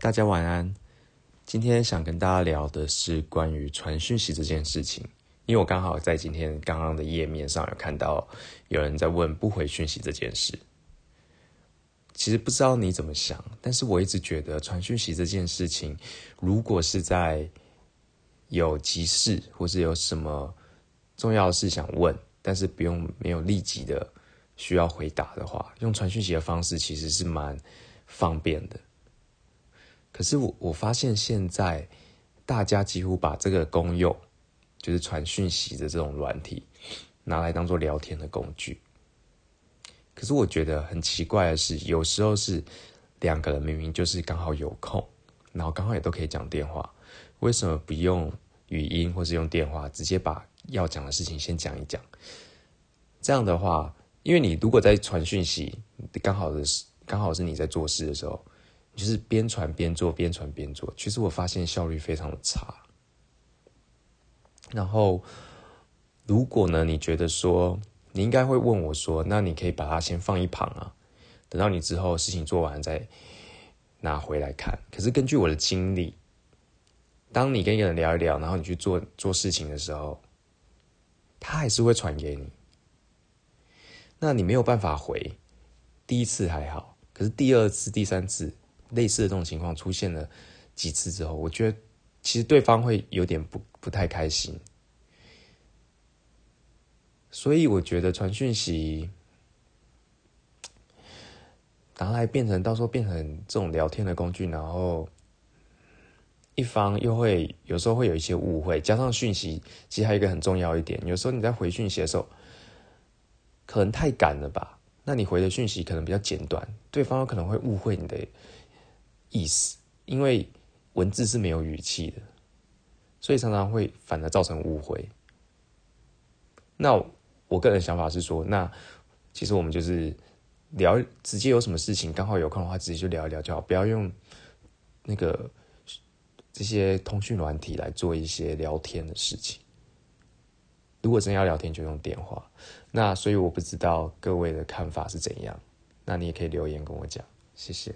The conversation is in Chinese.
大家晚安。今天想跟大家聊的是关于传讯息这件事情，因为我刚好在今天刚刚的页面上有看到有人在问不回讯息这件事。其实不知道你怎么想，但是我一直觉得传讯息这件事情，如果是在有急事或是有什么重要的事想问，但是不用没有立即的需要回答的话，用传讯息的方式其实是蛮方便的。可是我我发现现在大家几乎把这个功用，就是传讯息的这种软体，拿来当做聊天的工具。可是我觉得很奇怪的是，有时候是两个人明明就是刚好有空，然后刚好也都可以讲电话，为什么不用语音或是用电话直接把要讲的事情先讲一讲？这样的话，因为你如果在传讯息，刚好的是刚好是你在做事的时候。就是边传边做，边传边做。其实我发现效率非常的差。然后，如果呢，你觉得说你应该会问我说，那你可以把它先放一旁啊，等到你之后事情做完再拿回来看。可是根据我的经历，当你跟一个人聊一聊，然后你去做做事情的时候，他还是会传给你。那你没有办法回，第一次还好，可是第二次、第三次。类似的这种情况出现了几次之后，我觉得其实对方会有点不不太开心，所以我觉得传讯息拿来变成到时候变成这种聊天的工具，然后一方又会有时候会有一些误会，加上讯息其实还有一个很重要一点，有时候你在回讯息的时候可能太赶了吧，那你回的讯息可能比较简短，对方有可能会误会你的。意思，因为文字是没有语气的，所以常常会反而造成误会。那我个人想法是说，那其实我们就是聊，直接有什么事情刚好有空的话，直接就聊一聊就好，不要用那个这些通讯软体来做一些聊天的事情。如果真要聊天，就用电话。那所以我不知道各位的看法是怎样，那你也可以留言跟我讲，谢谢。